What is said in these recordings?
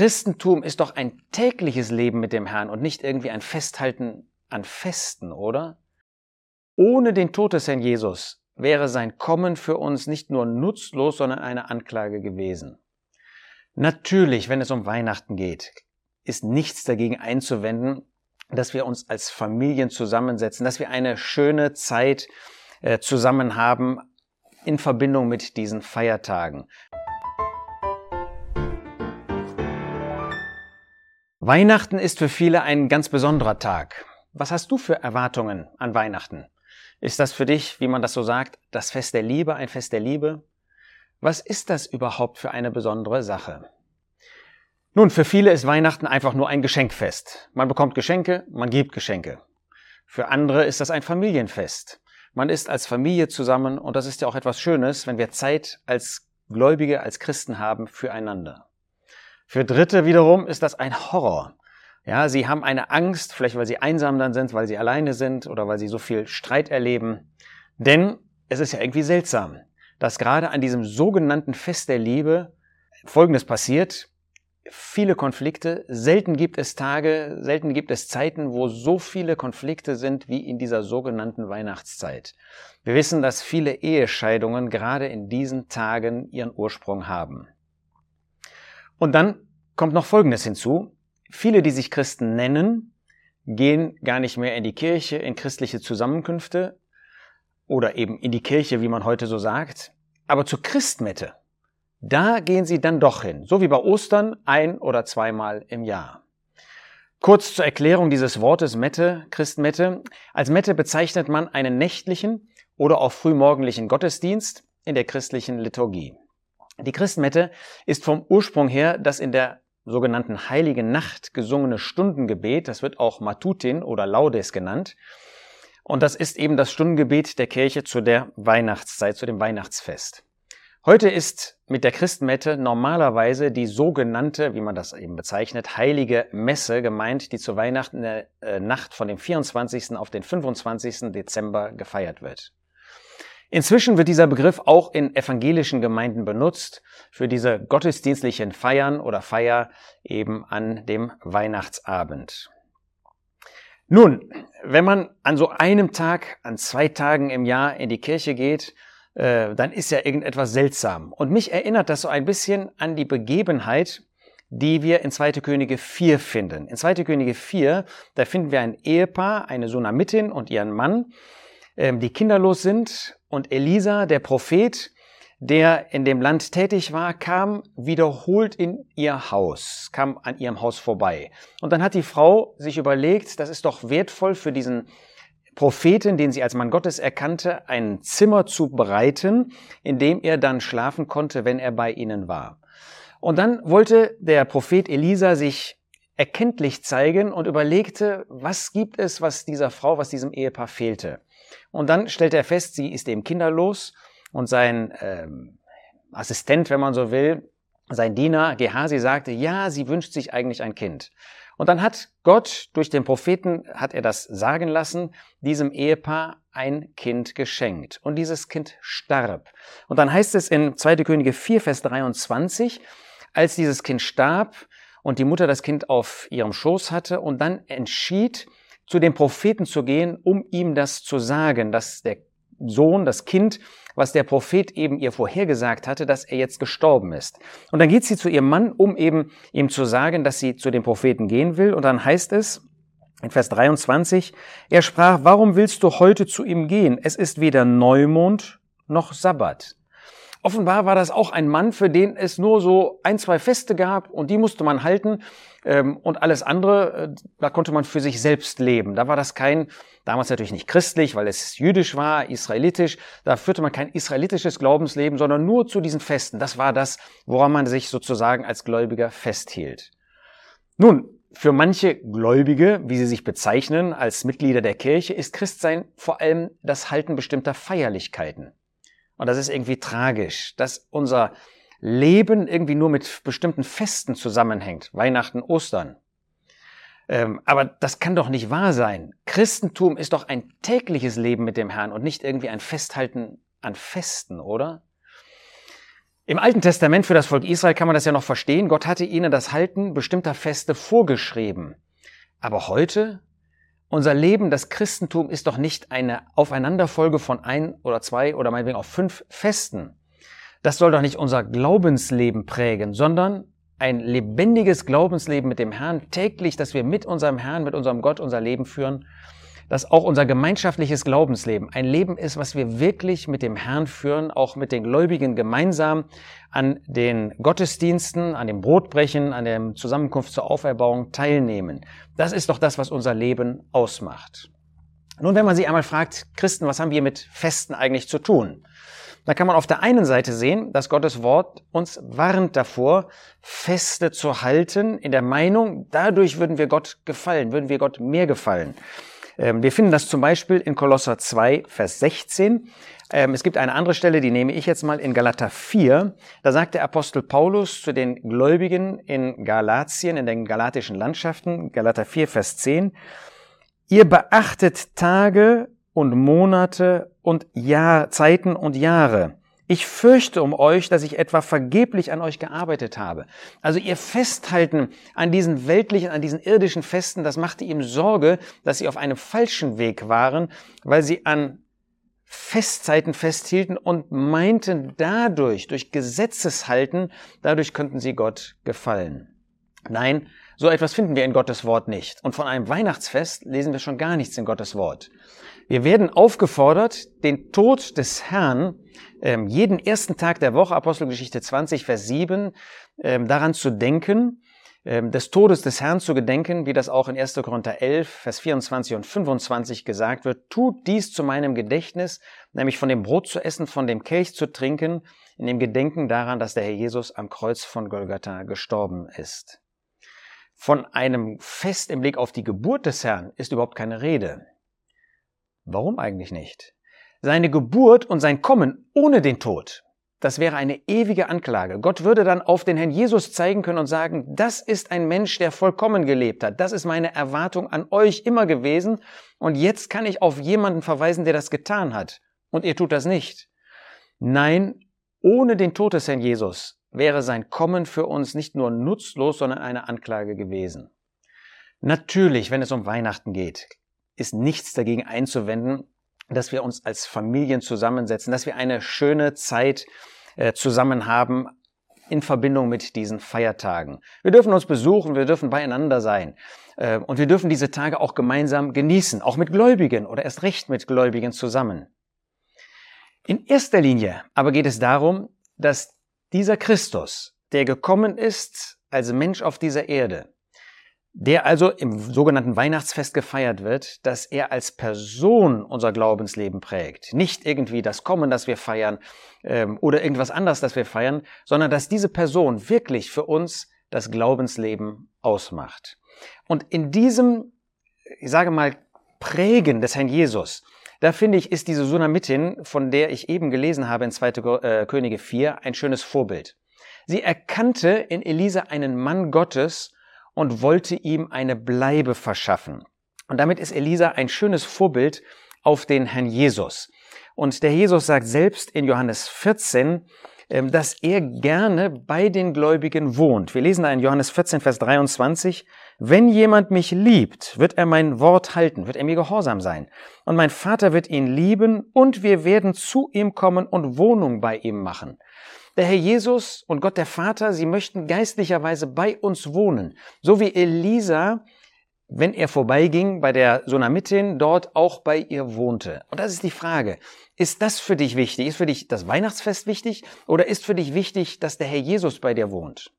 Christentum ist doch ein tägliches Leben mit dem Herrn und nicht irgendwie ein Festhalten an Festen, oder? Ohne den Tod des Herrn Jesus wäre sein Kommen für uns nicht nur nutzlos, sondern eine Anklage gewesen. Natürlich, wenn es um Weihnachten geht, ist nichts dagegen einzuwenden, dass wir uns als Familien zusammensetzen, dass wir eine schöne Zeit äh, zusammen haben in Verbindung mit diesen Feiertagen. Weihnachten ist für viele ein ganz besonderer Tag. Was hast du für Erwartungen an Weihnachten? Ist das für dich, wie man das so sagt, das Fest der Liebe, ein Fest der Liebe? Was ist das überhaupt für eine besondere Sache? Nun, für viele ist Weihnachten einfach nur ein Geschenkfest. Man bekommt Geschenke, man gibt Geschenke. Für andere ist das ein Familienfest. Man ist als Familie zusammen und das ist ja auch etwas Schönes, wenn wir Zeit als Gläubige, als Christen haben füreinander. Für Dritte wiederum ist das ein Horror. Ja, sie haben eine Angst, vielleicht weil sie einsam dann sind, weil sie alleine sind oder weil sie so viel Streit erleben. Denn es ist ja irgendwie seltsam, dass gerade an diesem sogenannten Fest der Liebe Folgendes passiert. Viele Konflikte, selten gibt es Tage, selten gibt es Zeiten, wo so viele Konflikte sind wie in dieser sogenannten Weihnachtszeit. Wir wissen, dass viele Ehescheidungen gerade in diesen Tagen ihren Ursprung haben. Und dann kommt noch Folgendes hinzu. Viele, die sich Christen nennen, gehen gar nicht mehr in die Kirche, in christliche Zusammenkünfte oder eben in die Kirche, wie man heute so sagt. Aber zur Christmette, da gehen sie dann doch hin, so wie bei Ostern ein oder zweimal im Jahr. Kurz zur Erklärung dieses Wortes Mette, Christmette. Als Mette bezeichnet man einen nächtlichen oder auch frühmorgendlichen Gottesdienst in der christlichen Liturgie. Die Christmette ist vom Ursprung her das in der sogenannten Heiligen Nacht gesungene Stundengebet. Das wird auch Matutin oder Laudes genannt. Und das ist eben das Stundengebet der Kirche zu der Weihnachtszeit, zu dem Weihnachtsfest. Heute ist mit der Christmette normalerweise die sogenannte, wie man das eben bezeichnet, heilige Messe gemeint, die zu Weihnachten der äh, Nacht von dem 24. auf den 25. Dezember gefeiert wird. Inzwischen wird dieser Begriff auch in evangelischen Gemeinden benutzt für diese gottesdienstlichen Feiern oder Feier eben an dem Weihnachtsabend. Nun, wenn man an so einem Tag, an zwei Tagen im Jahr in die Kirche geht, äh, dann ist ja irgendetwas seltsam. Und mich erinnert das so ein bisschen an die Begebenheit, die wir in 2. Könige 4 finden. In 2. Könige 4, da finden wir ein Ehepaar, eine Sunamitin und ihren Mann, ähm, die kinderlos sind und Elisa, der Prophet, der in dem Land tätig war, kam wiederholt in ihr Haus, kam an ihrem Haus vorbei. Und dann hat die Frau sich überlegt, das ist doch wertvoll für diesen Propheten, den sie als Mann Gottes erkannte, ein Zimmer zu bereiten, in dem er dann schlafen konnte, wenn er bei ihnen war. Und dann wollte der Prophet Elisa sich erkenntlich zeigen und überlegte, was gibt es, was dieser Frau, was diesem Ehepaar fehlte. Und dann stellt er fest, sie ist eben kinderlos und sein ähm, Assistent, wenn man so will, sein Diener Gehasi sagte, ja, sie wünscht sich eigentlich ein Kind. Und dann hat Gott durch den Propheten, hat er das sagen lassen, diesem Ehepaar ein Kind geschenkt. Und dieses Kind starb. Und dann heißt es in 2. Könige 4, Vers 23, als dieses Kind starb und die Mutter das Kind auf ihrem Schoß hatte und dann entschied, zu dem Propheten zu gehen, um ihm das zu sagen, dass der Sohn, das Kind, was der Prophet eben ihr vorhergesagt hatte, dass er jetzt gestorben ist. Und dann geht sie zu ihrem Mann, um eben ihm zu sagen, dass sie zu dem Propheten gehen will. Und dann heißt es, in Vers 23, er sprach, warum willst du heute zu ihm gehen? Es ist weder Neumond noch Sabbat. Offenbar war das auch ein Mann, für den es nur so ein, zwei Feste gab und die musste man halten ähm, und alles andere, äh, da konnte man für sich selbst leben. Da war das kein, damals natürlich nicht christlich, weil es jüdisch war, israelitisch, da führte man kein israelitisches Glaubensleben, sondern nur zu diesen Festen. Das war das, woran man sich sozusagen als Gläubiger festhielt. Nun, für manche Gläubige, wie sie sich bezeichnen als Mitglieder der Kirche, ist Christsein vor allem das Halten bestimmter Feierlichkeiten. Und das ist irgendwie tragisch, dass unser Leben irgendwie nur mit bestimmten Festen zusammenhängt. Weihnachten, Ostern. Ähm, aber das kann doch nicht wahr sein. Christentum ist doch ein tägliches Leben mit dem Herrn und nicht irgendwie ein Festhalten an Festen, oder? Im Alten Testament für das Volk Israel kann man das ja noch verstehen. Gott hatte ihnen das Halten bestimmter Feste vorgeschrieben. Aber heute, unser Leben, das Christentum ist doch nicht eine Aufeinanderfolge von ein oder zwei oder meinetwegen auch fünf Festen. Das soll doch nicht unser Glaubensleben prägen, sondern ein lebendiges Glaubensleben mit dem Herrn täglich, dass wir mit unserem Herrn, mit unserem Gott unser Leben führen, dass auch unser gemeinschaftliches Glaubensleben ein Leben ist, was wir wirklich mit dem Herrn führen, auch mit den Gläubigen gemeinsam an den Gottesdiensten, an dem Brotbrechen, an der Zusammenkunft zur Auferbauung teilnehmen. Das ist doch das, was unser Leben ausmacht. Nun, wenn man sich einmal fragt, Christen, was haben wir mit Festen eigentlich zu tun? Da kann man auf der einen Seite sehen, dass Gottes Wort uns warnt davor, Feste zu halten, in der Meinung, dadurch würden wir Gott gefallen, würden wir Gott mehr gefallen. Ähm, wir finden das zum Beispiel in Kolosser 2, Vers 16. Ähm, es gibt eine andere Stelle, die nehme ich jetzt mal in Galater 4. Da sagt der Apostel Paulus zu den Gläubigen in Galatien, in den galatischen Landschaften, Galater 4, Vers 10, Ihr beachtet Tage und Monate und Jahr, Zeiten und Jahre. Ich fürchte um euch, dass ich etwa vergeblich an euch gearbeitet habe. Also ihr Festhalten an diesen weltlichen, an diesen irdischen Festen, das machte ihm Sorge, dass sie auf einem falschen Weg waren, weil sie an Festzeiten festhielten und meinten dadurch, durch Gesetzeshalten, dadurch könnten sie Gott gefallen. Nein, so etwas finden wir in Gottes Wort nicht. Und von einem Weihnachtsfest lesen wir schon gar nichts in Gottes Wort. Wir werden aufgefordert, den Tod des Herrn ähm, jeden ersten Tag der Woche, Apostelgeschichte 20, Vers 7, ähm, daran zu denken, ähm, des Todes des Herrn zu gedenken, wie das auch in 1. Korinther 11, Vers 24 und 25 gesagt wird. Tut dies zu meinem Gedächtnis, nämlich von dem Brot zu essen, von dem Kelch zu trinken, in dem Gedenken daran, dass der Herr Jesus am Kreuz von Golgatha gestorben ist. Von einem Fest im Blick auf die Geburt des Herrn ist überhaupt keine Rede. Warum eigentlich nicht? Seine Geburt und sein Kommen ohne den Tod, das wäre eine ewige Anklage. Gott würde dann auf den Herrn Jesus zeigen können und sagen, das ist ein Mensch, der vollkommen gelebt hat. Das ist meine Erwartung an euch immer gewesen. Und jetzt kann ich auf jemanden verweisen, der das getan hat. Und ihr tut das nicht. Nein, ohne den Tod des Herrn Jesus wäre sein Kommen für uns nicht nur nutzlos, sondern eine Anklage gewesen. Natürlich, wenn es um Weihnachten geht, ist nichts dagegen einzuwenden, dass wir uns als Familien zusammensetzen, dass wir eine schöne Zeit äh, zusammen haben in Verbindung mit diesen Feiertagen. Wir dürfen uns besuchen, wir dürfen beieinander sein äh, und wir dürfen diese Tage auch gemeinsam genießen, auch mit Gläubigen oder erst recht mit Gläubigen zusammen. In erster Linie aber geht es darum, dass dieser Christus, der gekommen ist als Mensch auf dieser Erde, der also im sogenannten Weihnachtsfest gefeiert wird, dass er als Person unser Glaubensleben prägt. Nicht irgendwie das Kommen, das wir feiern ähm, oder irgendwas anderes, das wir feiern, sondern dass diese Person wirklich für uns das Glaubensleben ausmacht. Und in diesem, ich sage mal, Prägen des Herrn Jesus, da finde ich, ist diese Sunamitin, von der ich eben gelesen habe in 2. Äh, Könige 4, ein schönes Vorbild. Sie erkannte in Elisa einen Mann Gottes, und wollte ihm eine Bleibe verschaffen. Und damit ist Elisa ein schönes Vorbild auf den Herrn Jesus. Und der Jesus sagt selbst in Johannes 14, ähm, dass er gerne bei den Gläubigen wohnt. Wir lesen da in Johannes 14, Vers 23, wenn jemand mich liebt, wird er mein Wort halten, wird er mir gehorsam sein. Und mein Vater wird ihn lieben und wir werden zu ihm kommen und Wohnung bei ihm machen. Der Herr Jesus und Gott der Vater, sie möchten geistlicherweise bei uns wohnen. So wie Elisa, wenn er vorbeiging bei der Sunamitin, dort auch bei ihr wohnte. Und das ist die Frage. Ist das für dich wichtig? Ist für dich das Weihnachtsfest wichtig? Oder ist für dich wichtig, dass der Herr Jesus bei dir wohnt?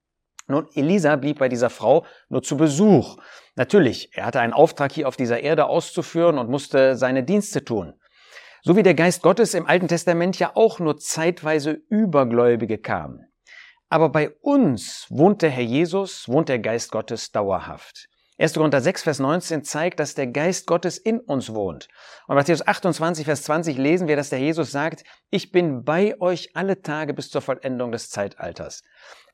Nun, Elisa blieb bei dieser Frau nur zu Besuch. Natürlich, er hatte einen Auftrag hier auf dieser Erde auszuführen und musste seine Dienste tun. So wie der Geist Gottes im Alten Testament ja auch nur zeitweise Übergläubige kam. Aber bei uns wohnt der Herr Jesus, wohnt der Geist Gottes dauerhaft. 1. Korinther 6, Vers 19 zeigt, dass der Geist Gottes in uns wohnt. Und Matthäus 28, Vers 20 lesen wir, dass der Jesus sagt, ich bin bei euch alle Tage bis zur Vollendung des Zeitalters.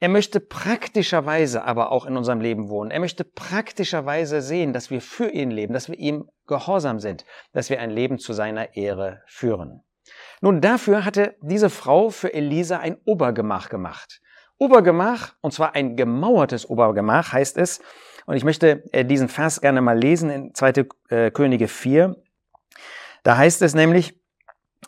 Er möchte praktischerweise aber auch in unserem Leben wohnen. Er möchte praktischerweise sehen, dass wir für ihn leben, dass wir ihm gehorsam sind, dass wir ein Leben zu seiner Ehre führen. Nun, dafür hatte diese Frau für Elisa ein Obergemach gemacht. Obergemach, und zwar ein gemauertes Obergemach heißt es, und ich möchte äh, diesen Vers gerne mal lesen in 2. Äh, Könige 4. Da heißt es nämlich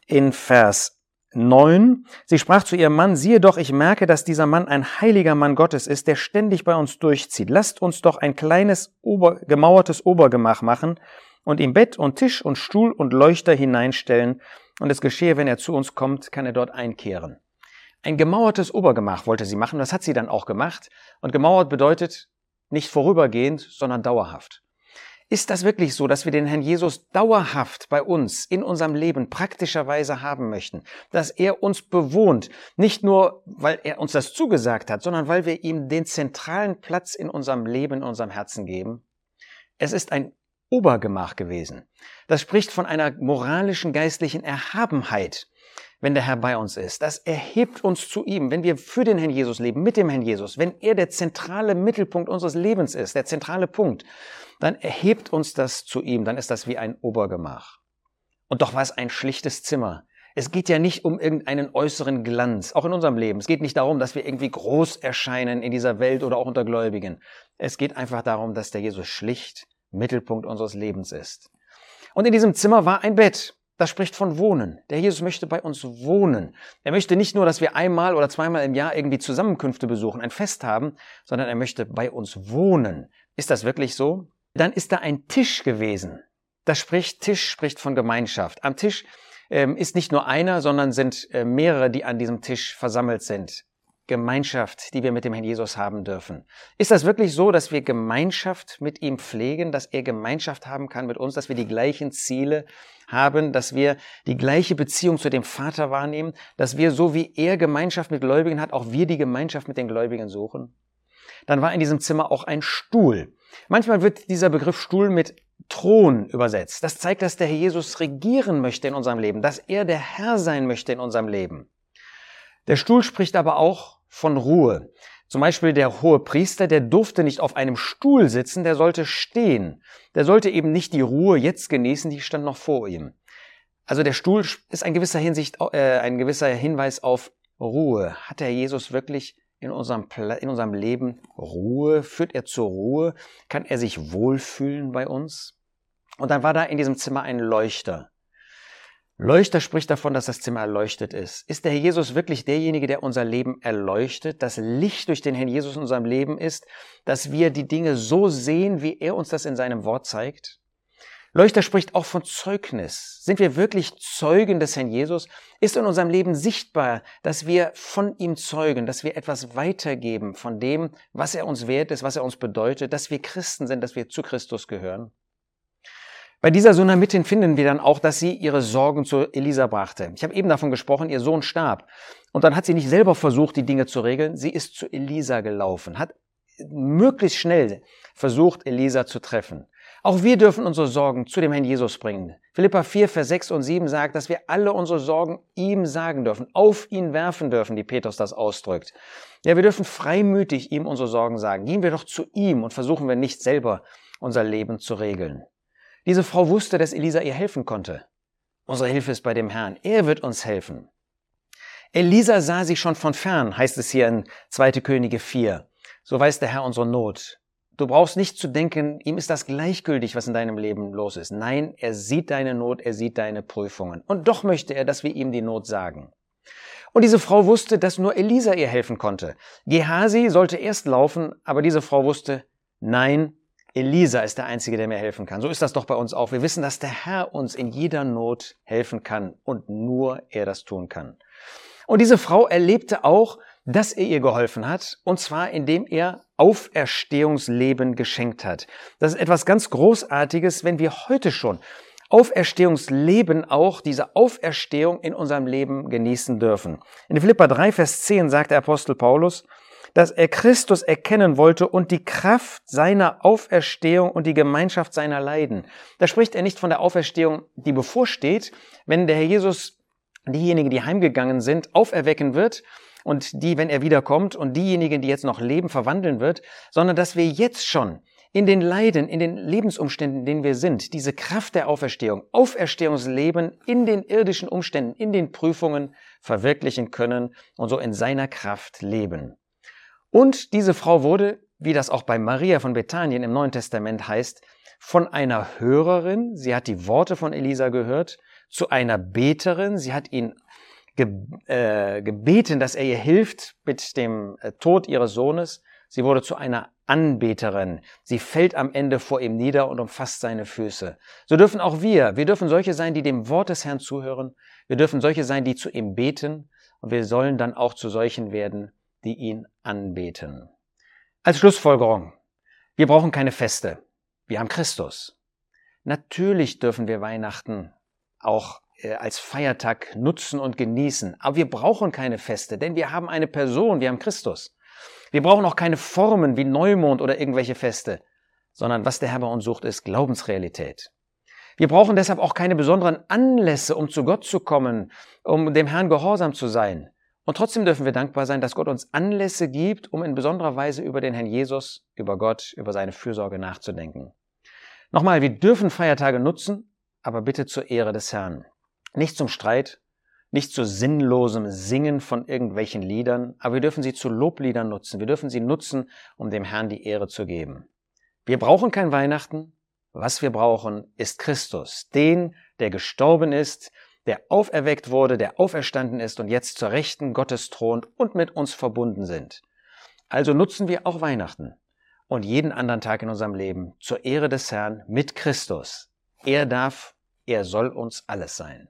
in Vers 9, sie sprach zu ihrem Mann, siehe doch, ich merke, dass dieser Mann ein heiliger Mann Gottes ist, der ständig bei uns durchzieht. Lasst uns doch ein kleines Ober, gemauertes Obergemach machen und ihm Bett und Tisch und Stuhl und Leuchter hineinstellen. Und es geschehe, wenn er zu uns kommt, kann er dort einkehren. Ein gemauertes Obergemach wollte sie machen, das hat sie dann auch gemacht. Und gemauert bedeutet nicht vorübergehend, sondern dauerhaft. Ist das wirklich so, dass wir den Herrn Jesus dauerhaft bei uns in unserem Leben praktischerweise haben möchten? Dass er uns bewohnt, nicht nur, weil er uns das zugesagt hat, sondern weil wir ihm den zentralen Platz in unserem Leben, in unserem Herzen geben? Es ist ein Obergemach gewesen. Das spricht von einer moralischen, geistlichen Erhabenheit, wenn der Herr bei uns ist. Das erhebt uns zu ihm, wenn wir für den Herrn Jesus leben, mit dem Herrn Jesus, wenn er der zentrale Mittelpunkt unseres Lebens ist, der zentrale Punkt, dann erhebt uns das zu ihm, dann ist das wie ein Obergemach. Und doch war es ein schlichtes Zimmer. Es geht ja nicht um irgendeinen äußeren Glanz, auch in unserem Leben. Es geht nicht darum, dass wir irgendwie groß erscheinen in dieser Welt oder auch unter Gläubigen. Es geht einfach darum, dass der Jesus schlicht Mittelpunkt unseres Lebens ist. Und in diesem Zimmer war ein Bett. Das spricht von Wohnen. Der Jesus möchte bei uns wohnen. Er möchte nicht nur, dass wir einmal oder zweimal im Jahr irgendwie Zusammenkünfte besuchen, ein Fest haben, sondern er möchte bei uns wohnen. Ist das wirklich so? Dann ist da ein Tisch gewesen. Das spricht, Tisch spricht von Gemeinschaft. Am Tisch ähm, ist nicht nur einer, sondern sind äh, mehrere, die an diesem Tisch versammelt sind. Gemeinschaft, die wir mit dem Herrn Jesus haben dürfen. Ist das wirklich so, dass wir Gemeinschaft mit ihm pflegen, dass er Gemeinschaft haben kann mit uns, dass wir die gleichen Ziele haben, dass wir die gleiche Beziehung zu dem Vater wahrnehmen, dass wir so wie er Gemeinschaft mit Gläubigen hat, auch wir die Gemeinschaft mit den Gläubigen suchen? Dann war in diesem Zimmer auch ein Stuhl. Manchmal wird dieser Begriff Stuhl mit Thron übersetzt. Das zeigt, dass der Herr Jesus regieren möchte in unserem Leben, dass er der Herr sein möchte in unserem Leben. Der Stuhl spricht aber auch von Ruhe. Zum Beispiel der hohe Priester, der durfte nicht auf einem Stuhl sitzen, der sollte stehen. Der sollte eben nicht die Ruhe jetzt genießen, die stand noch vor ihm. Also der Stuhl ist ein gewisser Hinsicht, äh, ein gewisser Hinweis auf Ruhe. Hat der Jesus wirklich in unserem, in unserem Leben Ruhe? Führt er zur Ruhe? Kann er sich wohlfühlen bei uns? Und dann war da in diesem Zimmer ein Leuchter. Leuchter spricht davon, dass das Zimmer erleuchtet ist. Ist der Herr Jesus wirklich derjenige, der unser Leben erleuchtet? Das Licht durch den Herrn Jesus in unserem Leben ist, dass wir die Dinge so sehen, wie er uns das in seinem Wort zeigt? Leuchter spricht auch von Zeugnis. Sind wir wirklich Zeugen des Herrn Jesus? Ist in unserem Leben sichtbar, dass wir von ihm zeugen, dass wir etwas weitergeben von dem, was er uns wert ist, was er uns bedeutet, dass wir Christen sind, dass wir zu Christus gehören? Bei dieser Sunamitin finden wir dann auch, dass sie ihre Sorgen zu Elisa brachte. Ich habe eben davon gesprochen, ihr Sohn starb. Und dann hat sie nicht selber versucht, die Dinge zu regeln. Sie ist zu Elisa gelaufen, hat möglichst schnell versucht, Elisa zu treffen. Auch wir dürfen unsere Sorgen zu dem Herrn Jesus bringen. Philippa 4, Vers 6 und 7 sagt, dass wir alle unsere Sorgen ihm sagen dürfen, auf ihn werfen dürfen, wie Petrus das ausdrückt. Ja, wir dürfen freimütig ihm unsere Sorgen sagen. Gehen wir doch zu ihm und versuchen wir nicht selber unser Leben zu regeln. Diese Frau wusste, dass Elisa ihr helfen konnte. Unsere Hilfe ist bei dem Herrn. Er wird uns helfen. Elisa sah sich schon von fern, heißt es hier in 2. Könige 4. So weiß der Herr unsere Not. Du brauchst nicht zu denken, ihm ist das gleichgültig, was in deinem Leben los ist. Nein, er sieht deine Not, er sieht deine Prüfungen. Und doch möchte er, dass wir ihm die Not sagen. Und diese Frau wusste, dass nur Elisa ihr helfen konnte. Gehasi sollte erst laufen, aber diese Frau wusste, nein, Elisa ist der Einzige, der mir helfen kann. So ist das doch bei uns auch. Wir wissen, dass der Herr uns in jeder Not helfen kann und nur er das tun kann. Und diese Frau erlebte auch, dass er ihr geholfen hat, und zwar indem er Auferstehungsleben geschenkt hat. Das ist etwas ganz Großartiges, wenn wir heute schon Auferstehungsleben auch, diese Auferstehung in unserem Leben genießen dürfen. In Philippa 3, Vers 10 sagt der Apostel Paulus, dass er Christus erkennen wollte und die Kraft seiner Auferstehung und die Gemeinschaft seiner Leiden. Da spricht er nicht von der Auferstehung, die bevorsteht, wenn der Herr Jesus diejenigen, die heimgegangen sind, auferwecken wird und die, wenn er wiederkommt und diejenigen, die jetzt noch leben, verwandeln wird, sondern dass wir jetzt schon in den Leiden, in den Lebensumständen, in denen wir sind, diese Kraft der Auferstehung, Auferstehungsleben in den irdischen Umständen, in den Prüfungen verwirklichen können und so in seiner Kraft leben. Und diese Frau wurde, wie das auch bei Maria von Bethanien im Neuen Testament heißt, von einer Hörerin, sie hat die Worte von Elisa gehört, zu einer Beterin, sie hat ihn ge äh, gebeten, dass er ihr hilft mit dem äh, Tod ihres Sohnes, sie wurde zu einer Anbeterin. Sie fällt am Ende vor ihm nieder und umfasst seine Füße. So dürfen auch wir, wir dürfen solche sein, die dem Wort des Herrn zuhören. Wir dürfen solche sein, die zu ihm beten. Und wir sollen dann auch zu solchen werden, die ihn anbeten. Als Schlussfolgerung. Wir brauchen keine Feste. Wir haben Christus. Natürlich dürfen wir Weihnachten auch äh, als Feiertag nutzen und genießen. Aber wir brauchen keine Feste, denn wir haben eine Person, wir haben Christus. Wir brauchen auch keine Formen wie Neumond oder irgendwelche Feste, sondern was der Herr bei uns sucht, ist Glaubensrealität. Wir brauchen deshalb auch keine besonderen Anlässe, um zu Gott zu kommen, um dem Herrn gehorsam zu sein. Und trotzdem dürfen wir dankbar sein, dass Gott uns Anlässe gibt, um in besonderer Weise über den Herrn Jesus, über Gott, über seine Fürsorge nachzudenken. Nochmal, wir dürfen Feiertage nutzen, aber bitte zur Ehre des Herrn. Nicht zum Streit, nicht zu sinnlosem Singen von irgendwelchen Liedern, aber wir dürfen sie zu Lobliedern nutzen. Wir dürfen sie nutzen, um dem Herrn die Ehre zu geben. Wir brauchen kein Weihnachten. Was wir brauchen, ist Christus, den, der gestorben ist, der auferweckt wurde, der auferstanden ist und jetzt zur Rechten Gottes thront und mit uns verbunden sind. Also nutzen wir auch Weihnachten und jeden anderen Tag in unserem Leben zur Ehre des Herrn mit Christus. Er darf, er soll uns alles sein.